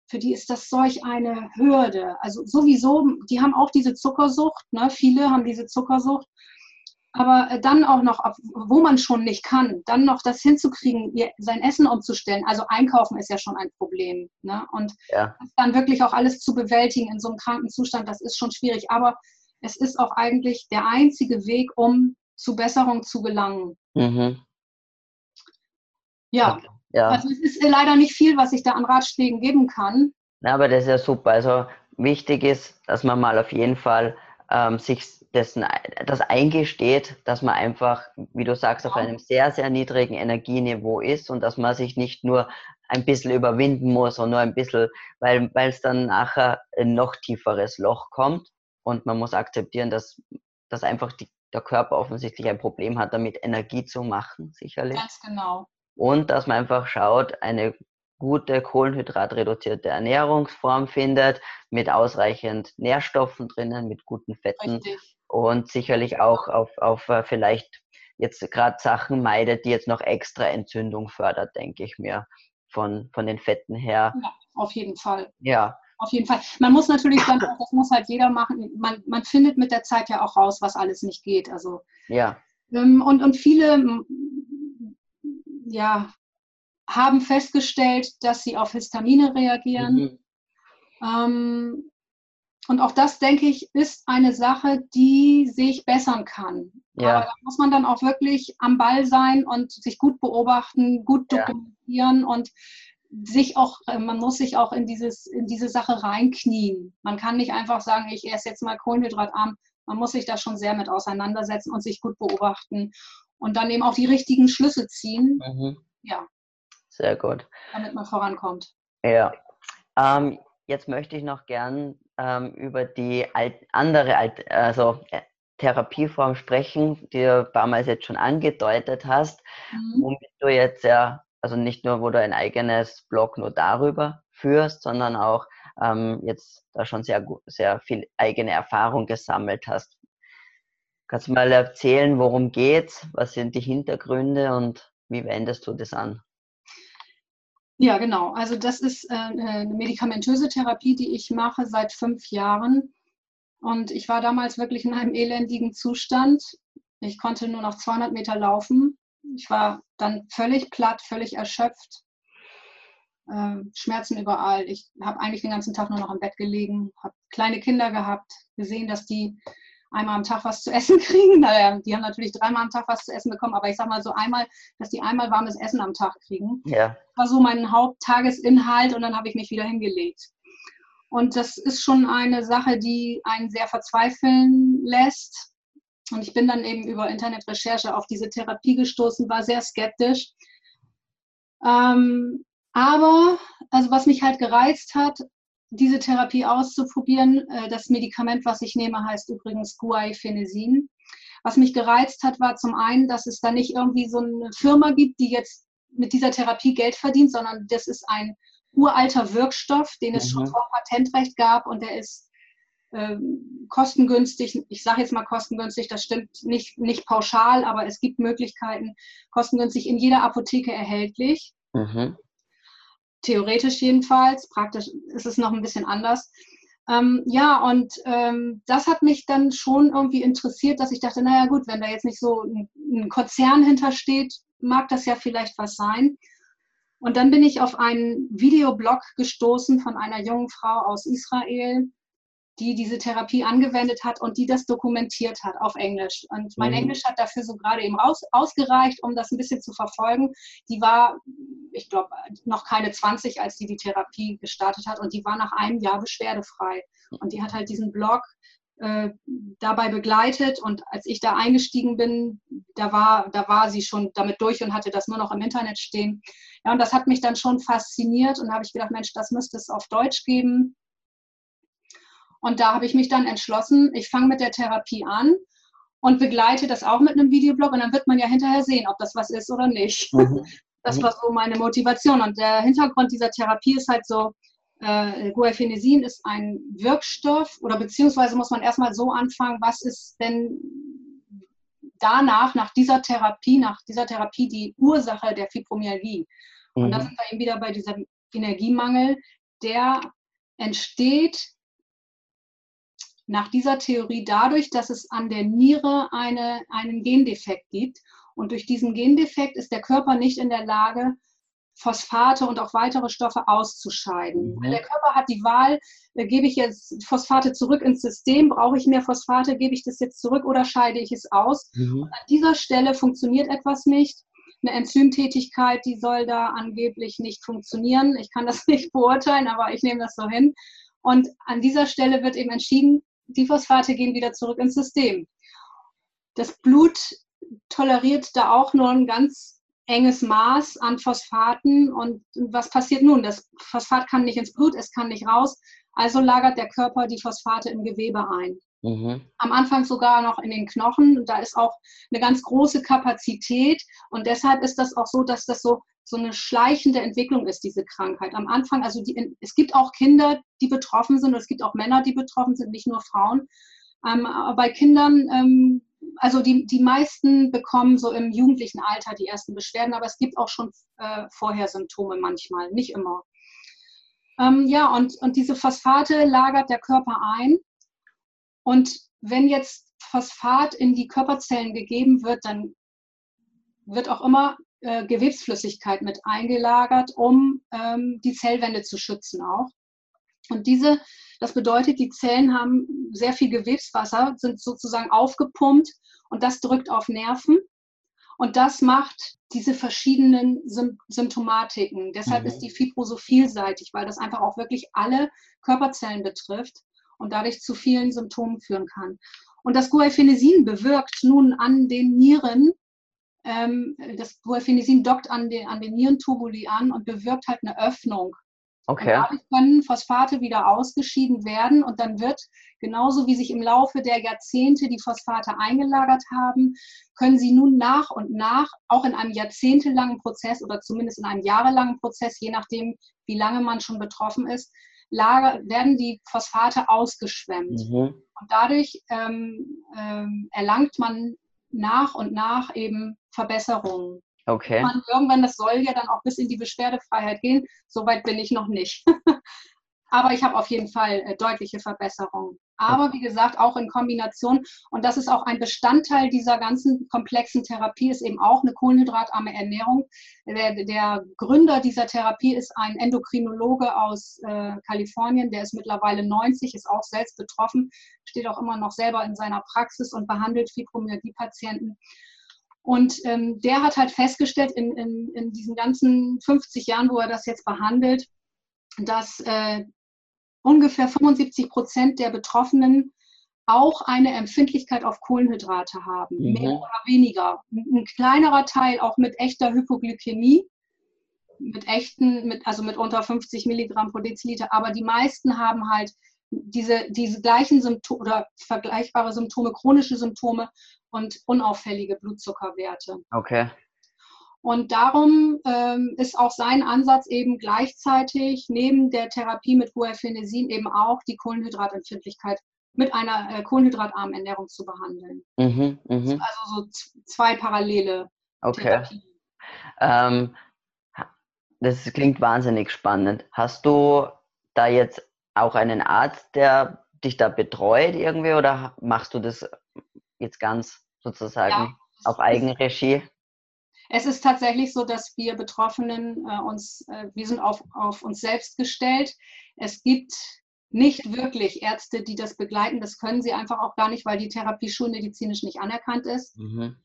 für die ist das solch eine Hürde. Also sowieso, die haben auch diese Zuckersucht, ne? viele haben diese Zuckersucht. Aber äh, dann auch noch, wo man schon nicht kann, dann noch das hinzukriegen, sein Essen umzustellen. Also einkaufen ist ja schon ein Problem. Ne? Und ja. dann wirklich auch alles zu bewältigen in so einem kranken Zustand, das ist schon schwierig. Aber es ist auch eigentlich der einzige Weg, um zu Besserung zu gelangen. Mhm. Ja. ja. Also es ist leider nicht viel, was ich da an Ratschlägen geben kann. Ja, aber das ist ja super. Also wichtig ist, dass man mal auf jeden Fall ähm, sich dessen, das eingesteht, dass man einfach, wie du sagst, auf einem sehr, sehr niedrigen Energieniveau ist und dass man sich nicht nur ein bisschen überwinden muss und nur ein bisschen, weil, es dann nachher ein noch tieferes Loch kommt und man muss akzeptieren, dass, dass einfach die, der Körper offensichtlich ein Problem hat, damit Energie zu machen, sicherlich. Ganz genau. Und dass man einfach schaut, eine gute kohlenhydratreduzierte Ernährungsform findet, mit ausreichend Nährstoffen drinnen, mit guten Fetten Richtig und sicherlich auch auf, auf äh, vielleicht jetzt gerade Sachen meidet, die jetzt noch extra Entzündung fördert, denke ich mir, von, von den Fetten her. Ja, auf jeden Fall. Ja. Auf jeden Fall. Man muss natürlich dann, das muss halt jeder machen, man, man findet mit der Zeit ja auch raus, was alles nicht geht. Also, ja. Ähm, und, und viele ja, haben festgestellt, dass sie auf Histamine reagieren. Mhm. Ähm, und auch das, denke ich, ist eine Sache, die sich bessern kann. Ja. Aber da muss man dann auch wirklich am Ball sein und sich gut beobachten, gut dokumentieren ja. und sich auch, äh, man muss sich auch in, dieses, in diese Sache reinknien. Man kann nicht einfach sagen, ich esse jetzt mal kohlenhydratarm. Man muss sich da schon sehr mit auseinandersetzen und sich gut beobachten und dann eben auch die richtigen Schlüsse ziehen. Mhm. Ja. Sehr gut. Damit man vorankommt. Ja. Ähm, jetzt möchte ich noch gern ähm, über die alt, andere alt, also, äh, Therapieform sprechen, die du damals jetzt schon angedeutet hast, mhm. womit du jetzt ja, also nicht nur, wo du ein eigenes Blog nur darüber führst, sondern auch ähm, jetzt da schon sehr, sehr viel eigene Erfahrung gesammelt hast. Kannst du mal erzählen, worum geht's? Was sind die Hintergründe und wie wendest du das an? Ja, genau. Also das ist äh, eine medikamentöse Therapie, die ich mache seit fünf Jahren. Und ich war damals wirklich in einem elendigen Zustand. Ich konnte nur noch 200 Meter laufen. Ich war dann völlig platt, völlig erschöpft. Äh, Schmerzen überall. Ich habe eigentlich den ganzen Tag nur noch im Bett gelegen, habe kleine Kinder gehabt, gesehen, dass die einmal am Tag was zu essen (laughs) kriegen. Naja, die haben natürlich dreimal am Tag was zu essen bekommen, aber ich sag mal so einmal, dass die einmal warmes Essen am Tag kriegen. Ja. Das war so mein Haupttagesinhalt und dann habe ich mich wieder hingelegt. Und das ist schon eine Sache, die einen sehr verzweifeln lässt. Und ich bin dann eben über Internetrecherche auf diese Therapie gestoßen, war sehr skeptisch. Ähm, aber, also was mich halt gereizt hat, diese Therapie auszuprobieren. Äh, das Medikament, was ich nehme, heißt übrigens Guaifenesin. Was mich gereizt hat, war zum einen, dass es da nicht irgendwie so eine Firma gibt, die jetzt mit dieser Therapie Geld verdient, sondern das ist ein uralter Wirkstoff, den es mhm. schon vor Patentrecht gab und der ist ähm, kostengünstig, ich sage jetzt mal kostengünstig, das stimmt nicht, nicht pauschal, aber es gibt Möglichkeiten, kostengünstig in jeder Apotheke erhältlich. Mhm theoretisch jedenfalls. Praktisch ist es noch ein bisschen anders. Ähm, ja, und ähm, das hat mich dann schon irgendwie interessiert, dass ich dachte, naja gut, wenn da jetzt nicht so ein, ein Konzern hintersteht, mag das ja vielleicht was sein. Und dann bin ich auf einen Videoblog gestoßen von einer jungen Frau aus Israel, die diese Therapie angewendet hat und die das dokumentiert hat auf Englisch. Und mein mhm. Englisch hat dafür so gerade eben aus, ausgereicht, um das ein bisschen zu verfolgen. Die war, ich glaube, noch keine 20, als die die Therapie gestartet hat und die war nach einem Jahr beschwerdefrei. Und die hat halt diesen Blog äh, dabei begleitet und als ich da eingestiegen bin, da war, da war sie schon damit durch und hatte das nur noch im Internet stehen. Ja, und das hat mich dann schon fasziniert und habe ich gedacht, Mensch, das müsste es auf Deutsch geben. Und da habe ich mich dann entschlossen, ich fange mit der Therapie an und begleite das auch mit einem Videoblog und dann wird man ja hinterher sehen, ob das was ist oder nicht. Mhm. (laughs) Das war so meine Motivation. Und der Hintergrund dieser Therapie ist halt so, äh, Guaifenesin ist ein Wirkstoff oder beziehungsweise muss man erstmal so anfangen, was ist denn danach, nach dieser Therapie, nach dieser Therapie die Ursache der Fibromyalgie. Mhm. Und da sind wir eben wieder bei diesem Energiemangel, der entsteht nach dieser Theorie dadurch, dass es an der Niere eine, einen Gendefekt gibt. Und durch diesen Gendefekt ist der Körper nicht in der Lage, Phosphate und auch weitere Stoffe auszuscheiden. Mhm. Der Körper hat die Wahl, äh, gebe ich jetzt Phosphate zurück ins System, brauche ich mehr Phosphate, gebe ich das jetzt zurück oder scheide ich es aus? Mhm. an dieser Stelle funktioniert etwas nicht. Eine Enzymtätigkeit, die soll da angeblich nicht funktionieren. Ich kann das (laughs) nicht beurteilen, aber ich nehme das so hin. Und an dieser Stelle wird eben entschieden, die Phosphate gehen wieder zurück ins System. Das Blut toleriert da auch nur ein ganz enges Maß an Phosphaten. Und was passiert nun? Das Phosphat kann nicht ins Blut, es kann nicht raus. Also lagert der Körper die Phosphate im Gewebe ein. Mhm. Am Anfang sogar noch in den Knochen. Da ist auch eine ganz große Kapazität. Und deshalb ist das auch so, dass das so so eine schleichende Entwicklung ist, diese Krankheit. Am Anfang, also die, es gibt auch Kinder, die betroffen sind, und es gibt auch Männer, die betroffen sind, nicht nur Frauen. Ähm, bei Kindern, ähm, also die, die meisten bekommen so im jugendlichen Alter die ersten Beschwerden, aber es gibt auch schon äh, vorher Symptome manchmal, nicht immer. Ähm, ja, und, und diese Phosphate lagert der Körper ein. Und wenn jetzt Phosphat in die Körperzellen gegeben wird, dann wird auch immer äh, Gewebsflüssigkeit mit eingelagert, um ähm, die Zellwände zu schützen auch. Und diese, das bedeutet, die Zellen haben sehr viel Gewebswasser, sind sozusagen aufgepumpt und das drückt auf Nerven. Und das macht diese verschiedenen Symptomatiken. Deshalb mhm. ist die Fibro so vielseitig, weil das einfach auch wirklich alle Körperzellen betrifft und dadurch zu vielen Symptomen führen kann. Und das Guaifenesin bewirkt nun an den Nieren ähm, das Guaifenesin dockt an den, an den Nierentubuli an und bewirkt halt eine Öffnung. Okay. Und dadurch können Phosphate wieder ausgeschieden werden und dann wird, genauso wie sich im Laufe der Jahrzehnte die Phosphate eingelagert haben, können sie nun nach und nach, auch in einem jahrzehntelangen Prozess oder zumindest in einem jahrelangen Prozess, je nachdem, wie lange man schon betroffen ist, lager, werden die Phosphate ausgeschwemmt. Mhm. Und dadurch ähm, ähm, erlangt man nach und nach eben Verbesserungen. Okay. Man, irgendwann, das soll ja dann auch bis in die Beschwerdefreiheit gehen. Soweit bin ich noch nicht. (laughs) Aber ich habe auf jeden Fall äh, deutliche Verbesserungen. Aber wie gesagt auch in Kombination. Und das ist auch ein Bestandteil dieser ganzen komplexen Therapie, ist eben auch eine kohlenhydratarme Ernährung. Der, der Gründer dieser Therapie ist ein Endokrinologe aus äh, Kalifornien, der ist mittlerweile 90, ist auch selbst betroffen, steht auch immer noch selber in seiner Praxis und behandelt Fibromyalgie-Patienten. Und ähm, der hat halt festgestellt in, in, in diesen ganzen 50 Jahren, wo er das jetzt behandelt, dass äh, ungefähr 75 Prozent der Betroffenen auch eine Empfindlichkeit auf Kohlenhydrate haben, mhm. mehr oder weniger. Ein kleinerer Teil auch mit echter Hypoglykämie, mit echten, mit, also mit unter 50 Milligramm pro Deziliter, aber die meisten haben halt diese, diese gleichen Symptome oder vergleichbare Symptome, chronische Symptome und unauffällige Blutzuckerwerte. Okay. Und darum ähm, ist auch sein Ansatz eben gleichzeitig neben der Therapie mit Guaifenesin eben auch die Kohlenhydratempfindlichkeit mit einer äh, kohlenhydratarmen Ernährung zu behandeln. Mhm, mh. Also so zwei parallele okay. Therapien. Ähm, das klingt wahnsinnig spannend. Hast du da jetzt auch einen Arzt, der dich da betreut irgendwie oder machst du das jetzt ganz sozusagen ja, auf Eigenregie? Es ist tatsächlich so, dass wir Betroffenen äh, uns, äh, wir sind auf, auf uns selbst gestellt. Es gibt nicht wirklich Ärzte, die das begleiten. Das können sie einfach auch gar nicht, weil die Therapie schulmedizinisch nicht anerkannt ist. Mhm.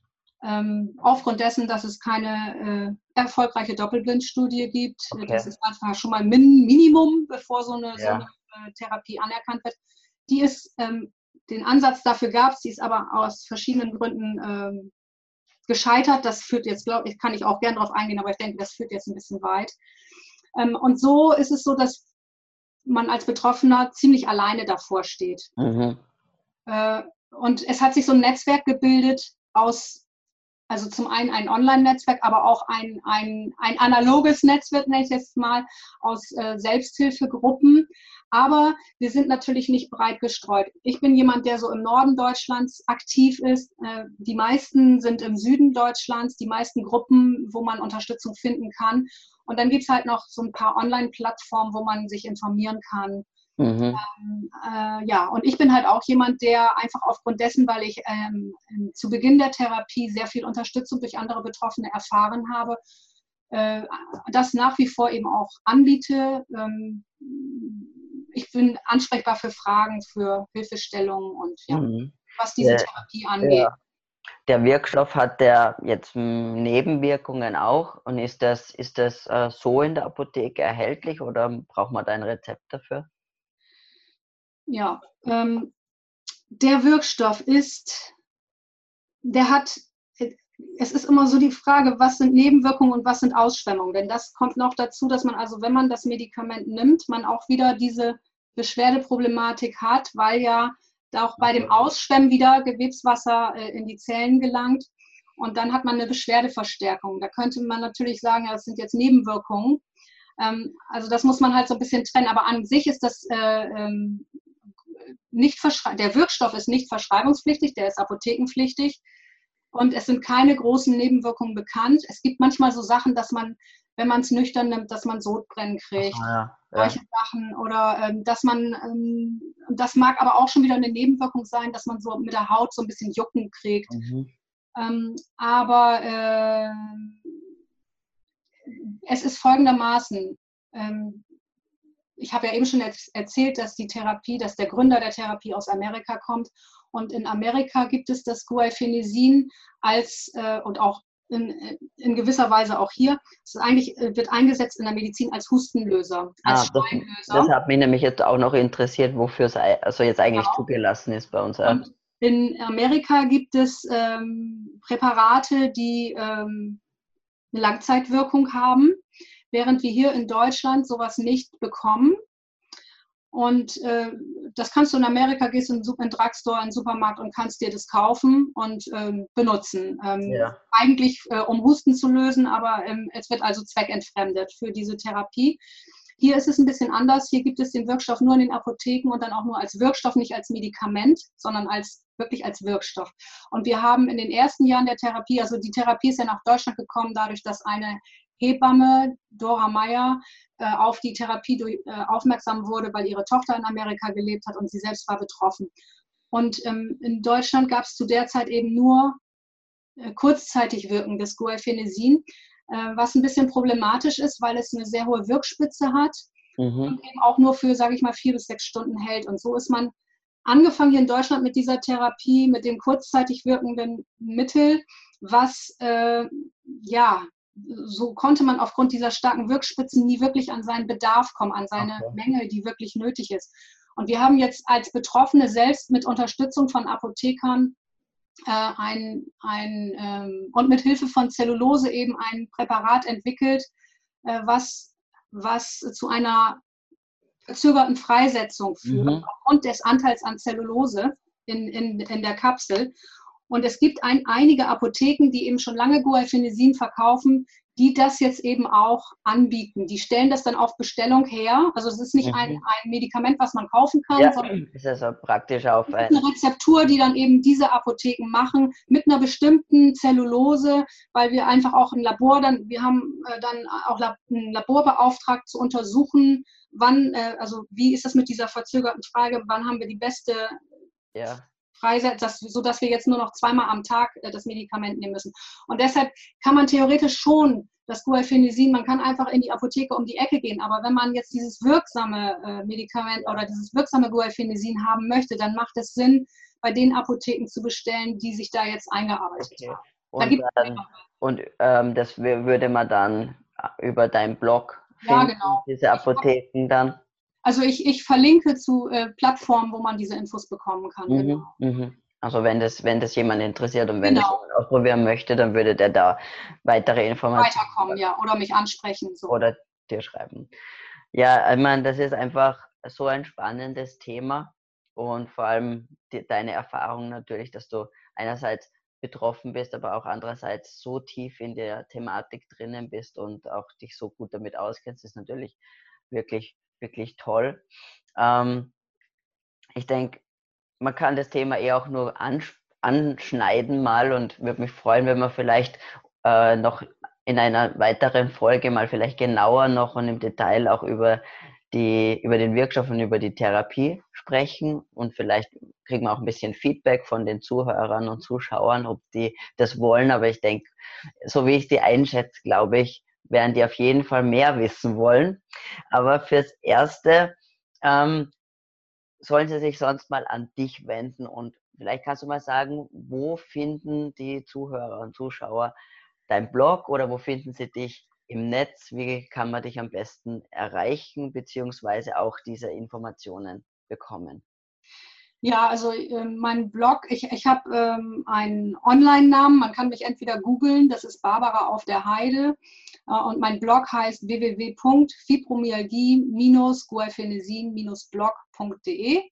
Ähm, aufgrund dessen, dass es keine äh, erfolgreiche Doppelblindstudie gibt. Okay. Das ist einfach schon mal ein Min Minimum, bevor so eine, ja. so eine äh, Therapie anerkannt wird. Die ist ähm, den Ansatz dafür gab es, die ist aber aus verschiedenen Gründen ähm, gescheitert. Das führt jetzt, glaube ich, kann ich auch gerne darauf eingehen, aber ich denke, das führt jetzt ein bisschen weit. Ähm, und so ist es so, dass man als Betroffener ziemlich alleine davor steht. Mhm. Äh, und es hat sich so ein Netzwerk gebildet aus, also zum einen ein Online-Netzwerk, aber auch ein, ein, ein analoges Netzwerk, nenne ich jetzt mal, aus äh, Selbsthilfegruppen, aber wir sind natürlich nicht breit gestreut. Ich bin jemand, der so im Norden Deutschlands aktiv ist. Äh, die meisten sind im Süden Deutschlands, die meisten Gruppen, wo man Unterstützung finden kann. Und dann gibt es halt noch so ein paar Online-Plattformen, wo man sich informieren kann. Mhm. Ähm, äh, ja, und ich bin halt auch jemand, der einfach aufgrund dessen, weil ich ähm, zu Beginn der Therapie sehr viel Unterstützung durch andere Betroffene erfahren habe, äh, das nach wie vor eben auch anbiete. Ähm, ich bin ansprechbar für Fragen, für Hilfestellungen und ja, mhm. was diese der, Therapie angeht. Der, der, Wirkstoff hat der jetzt Nebenwirkungen auch und ist das, ist das äh, so in der Apotheke erhältlich oder braucht man da ein Rezept dafür? Ja, ähm, der Wirkstoff ist, der hat es ist immer so die Frage, was sind Nebenwirkungen und was sind Ausschwemmungen. Denn das kommt noch dazu, dass man also, wenn man das Medikament nimmt, man auch wieder diese Beschwerdeproblematik hat, weil ja auch bei dem Ausschwemmen wieder Gewebswasser äh, in die Zellen gelangt. Und dann hat man eine Beschwerdeverstärkung. Da könnte man natürlich sagen, ja, das sind jetzt Nebenwirkungen. Ähm, also das muss man halt so ein bisschen trennen. Aber an sich ist das äh, ähm, nicht der Wirkstoff ist nicht verschreibungspflichtig, der ist apothekenpflichtig und es sind keine großen Nebenwirkungen bekannt. Es gibt manchmal so Sachen, dass man, wenn man es nüchtern nimmt, dass man Sodbrennen kriegt. Ja, ja. Solche Sachen. Oder ähm, dass man, ähm, das mag aber auch schon wieder eine Nebenwirkung sein, dass man so mit der Haut so ein bisschen Jucken kriegt. Mhm. Ähm, aber äh, es ist folgendermaßen. Ähm, ich habe ja eben schon erzählt, dass die Therapie, dass der Gründer der Therapie aus Amerika kommt und in Amerika gibt es das Guaifenesin als äh, und auch in, in, gewisser Weise auch hier. Es eigentlich, äh, wird eingesetzt in der Medizin als Hustenlöser, als ah, das, das, hat mich nämlich jetzt auch noch interessiert, wofür es also jetzt eigentlich genau. zugelassen ist bei uns. Und in Amerika gibt es ähm, Präparate, die ähm, eine Langzeitwirkung haben, während wir hier in Deutschland sowas nicht bekommen. Und äh, das kannst du in Amerika, gehst in einen Drugstore, in den Supermarkt und kannst dir das kaufen und ähm, benutzen. Ähm, ja. Eigentlich äh, um Husten zu lösen, aber ähm, es wird also zweckentfremdet für diese Therapie. Hier ist es ein bisschen anders. Hier gibt es den Wirkstoff nur in den Apotheken und dann auch nur als Wirkstoff, nicht als Medikament, sondern als wirklich als Wirkstoff. Und wir haben in den ersten Jahren der Therapie, also die Therapie ist ja nach Deutschland gekommen, dadurch, dass eine Hebamme Dora Meyer äh, auf die Therapie durch, äh, aufmerksam wurde, weil ihre Tochter in Amerika gelebt hat und sie selbst war betroffen. Und ähm, in Deutschland gab es zu der Zeit eben nur äh, kurzzeitig wirkendes Guaifenesin, äh, was ein bisschen problematisch ist, weil es eine sehr hohe Wirkspitze hat mhm. und eben auch nur für, sage ich mal, vier bis sechs Stunden hält. Und so ist man angefangen hier in Deutschland mit dieser Therapie, mit dem kurzzeitig wirkenden Mittel, was äh, ja so konnte man aufgrund dieser starken Wirkspitzen nie wirklich an seinen Bedarf kommen, an seine okay. Menge, die wirklich nötig ist. Und wir haben jetzt als Betroffene selbst mit Unterstützung von Apothekern äh, ein, ein, ähm, und mit Hilfe von Zellulose eben ein Präparat entwickelt, äh, was, was zu einer verzögerten Freisetzung führt, mhm. aufgrund des Anteils an Zellulose in, in, in der Kapsel. Und es gibt ein, einige Apotheken, die eben schon lange Guaifenesin verkaufen, die das jetzt eben auch anbieten. Die stellen das dann auf Bestellung her. Also es ist nicht mhm. ein, ein Medikament, was man kaufen kann, ja, sondern es ist also praktisch auf ein eine Rezeptur, die dann eben diese Apotheken machen mit einer bestimmten Zellulose, weil wir einfach auch ein Labor dann, wir haben äh, dann auch ein Labor beauftragt zu untersuchen, wann, äh, also wie ist das mit dieser verzögerten Frage, wann haben wir die beste ja freisetzt, sodass wir jetzt nur noch zweimal am Tag äh, das Medikament nehmen müssen. Und deshalb kann man theoretisch schon das Guaifenesin, man kann einfach in die Apotheke um die Ecke gehen, aber wenn man jetzt dieses wirksame äh, Medikament oder dieses wirksame Guaifenesin haben möchte, dann macht es Sinn, bei den Apotheken zu bestellen, die sich da jetzt eingearbeitet okay. haben. Und, dann, und ähm, das würde man dann äh, über deinen Blog finden, ja, genau. diese Apotheken dann. Also ich, ich verlinke zu äh, Plattformen, wo man diese Infos bekommen kann. Mhm, genau. mhm. Also wenn das, wenn das jemand interessiert und wenn genau. das ausprobieren möchte, dann würde der da weitere Informationen weiterkommen, ja, oder mich ansprechen. So. Oder dir schreiben. Ja, ich meine, das ist einfach so ein spannendes Thema und vor allem die, deine Erfahrung natürlich, dass du einerseits betroffen bist, aber auch andererseits so tief in der Thematik drinnen bist und auch dich so gut damit auskennst, ist natürlich wirklich wirklich toll. Ähm, ich denke, man kann das Thema eher auch nur anschneiden mal und würde mich freuen, wenn wir vielleicht äh, noch in einer weiteren Folge mal vielleicht genauer noch und im Detail auch über die, über den Wirkstoff und über die Therapie sprechen und vielleicht kriegen wir auch ein bisschen Feedback von den Zuhörern und Zuschauern, ob die das wollen. Aber ich denke, so wie ich die einschätze, glaube ich, werden die auf jeden Fall mehr wissen wollen. Aber fürs Erste ähm, sollen sie sich sonst mal an dich wenden und vielleicht kannst du mal sagen, wo finden die Zuhörer und Zuschauer dein Blog oder wo finden sie dich im Netz? Wie kann man dich am besten erreichen beziehungsweise auch diese Informationen bekommen? Ja, also äh, mein Blog, ich, ich habe ähm, einen Online-Namen, man kann mich entweder googeln, das ist Barbara auf der Heide. Äh, und mein Blog heißt www.fibromyalgie-guaifenesin-blog.de.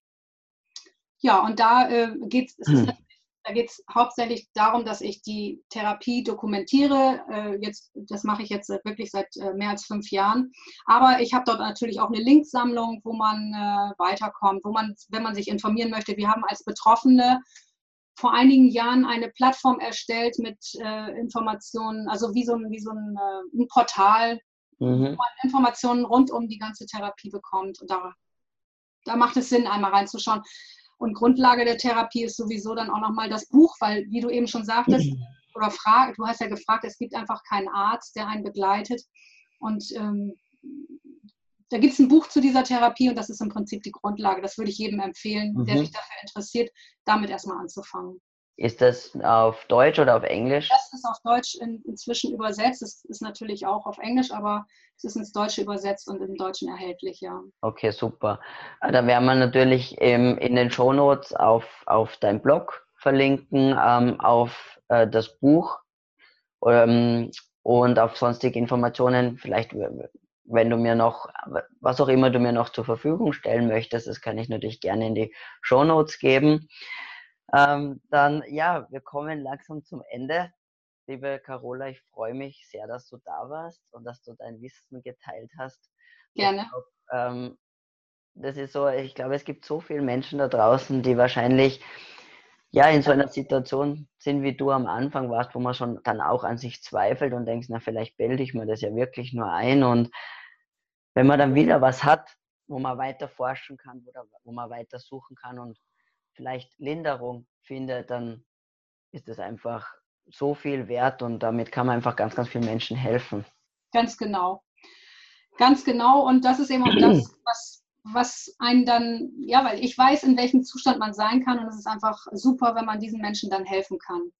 Ja, und da äh, geht es hm. Da geht es hauptsächlich darum, dass ich die Therapie dokumentiere. Äh, jetzt, das mache ich jetzt wirklich seit äh, mehr als fünf Jahren. Aber ich habe dort natürlich auch eine Linksammlung, wo man äh, weiterkommt, wo man, wenn man sich informieren möchte, wir haben als Betroffene vor einigen Jahren eine Plattform erstellt mit äh, Informationen, also wie so ein, wie so ein, äh, ein Portal, mhm. wo man Informationen rund um die ganze Therapie bekommt. Und da, da macht es Sinn, einmal reinzuschauen. Und Grundlage der Therapie ist sowieso dann auch nochmal das Buch, weil, wie du eben schon sagtest, mhm. oder frag, du hast ja gefragt, es gibt einfach keinen Arzt, der einen begleitet. Und ähm, da gibt es ein Buch zu dieser Therapie und das ist im Prinzip die Grundlage. Das würde ich jedem empfehlen, mhm. der sich dafür interessiert, damit erstmal anzufangen. Ist das auf Deutsch oder auf Englisch? Das ist auf Deutsch in, inzwischen übersetzt. Es ist natürlich auch auf Englisch, aber es ist ins Deutsche übersetzt und im Deutschen erhältlich, ja. Okay, super. Ah, da werden wir natürlich im, in den Shownotes auf, auf dein Blog verlinken, ähm, auf äh, das Buch ähm, und auf sonstige Informationen. Vielleicht, wenn du mir noch, was auch immer du mir noch zur Verfügung stellen möchtest, das kann ich natürlich gerne in die Shownotes geben. Ähm, dann, ja, wir kommen langsam zum Ende. Liebe Carola, ich freue mich sehr, dass du da warst und dass du dein Wissen geteilt hast. Gerne. Glaub, ähm, das ist so, ich glaube, es gibt so viele Menschen da draußen, die wahrscheinlich ja, in so einer Situation sind, wie du am Anfang warst, wo man schon dann auch an sich zweifelt und denkst, na, vielleicht bilde ich mir das ja wirklich nur ein. Und wenn man dann wieder was hat, wo man weiter forschen kann oder wo man weiter suchen kann und vielleicht Linderung findet, dann ist es einfach so viel wert und damit kann man einfach ganz, ganz vielen Menschen helfen. Ganz genau. Ganz genau. Und das ist eben auch das, (clears throat) was was einen dann, ja, weil ich weiß, in welchem Zustand man sein kann und es ist einfach super, wenn man diesen Menschen dann helfen kann.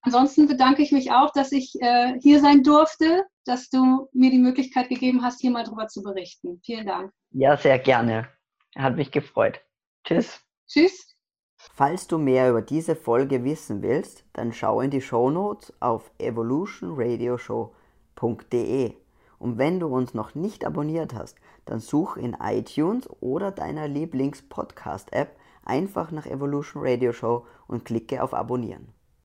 Ansonsten bedanke ich mich auch, dass ich äh, hier sein durfte, dass du mir die Möglichkeit gegeben hast, hier mal drüber zu berichten. Vielen Dank. Ja, sehr gerne. Hat mich gefreut. Tschüss. Tschüss. Falls du mehr über diese Folge wissen willst, dann schau in die Shownotes auf evolutionradioshow.de. Und wenn du uns noch nicht abonniert hast, dann such in iTunes oder deiner Lieblings-Podcast-App einfach nach Evolution Radio Show und klicke auf Abonnieren.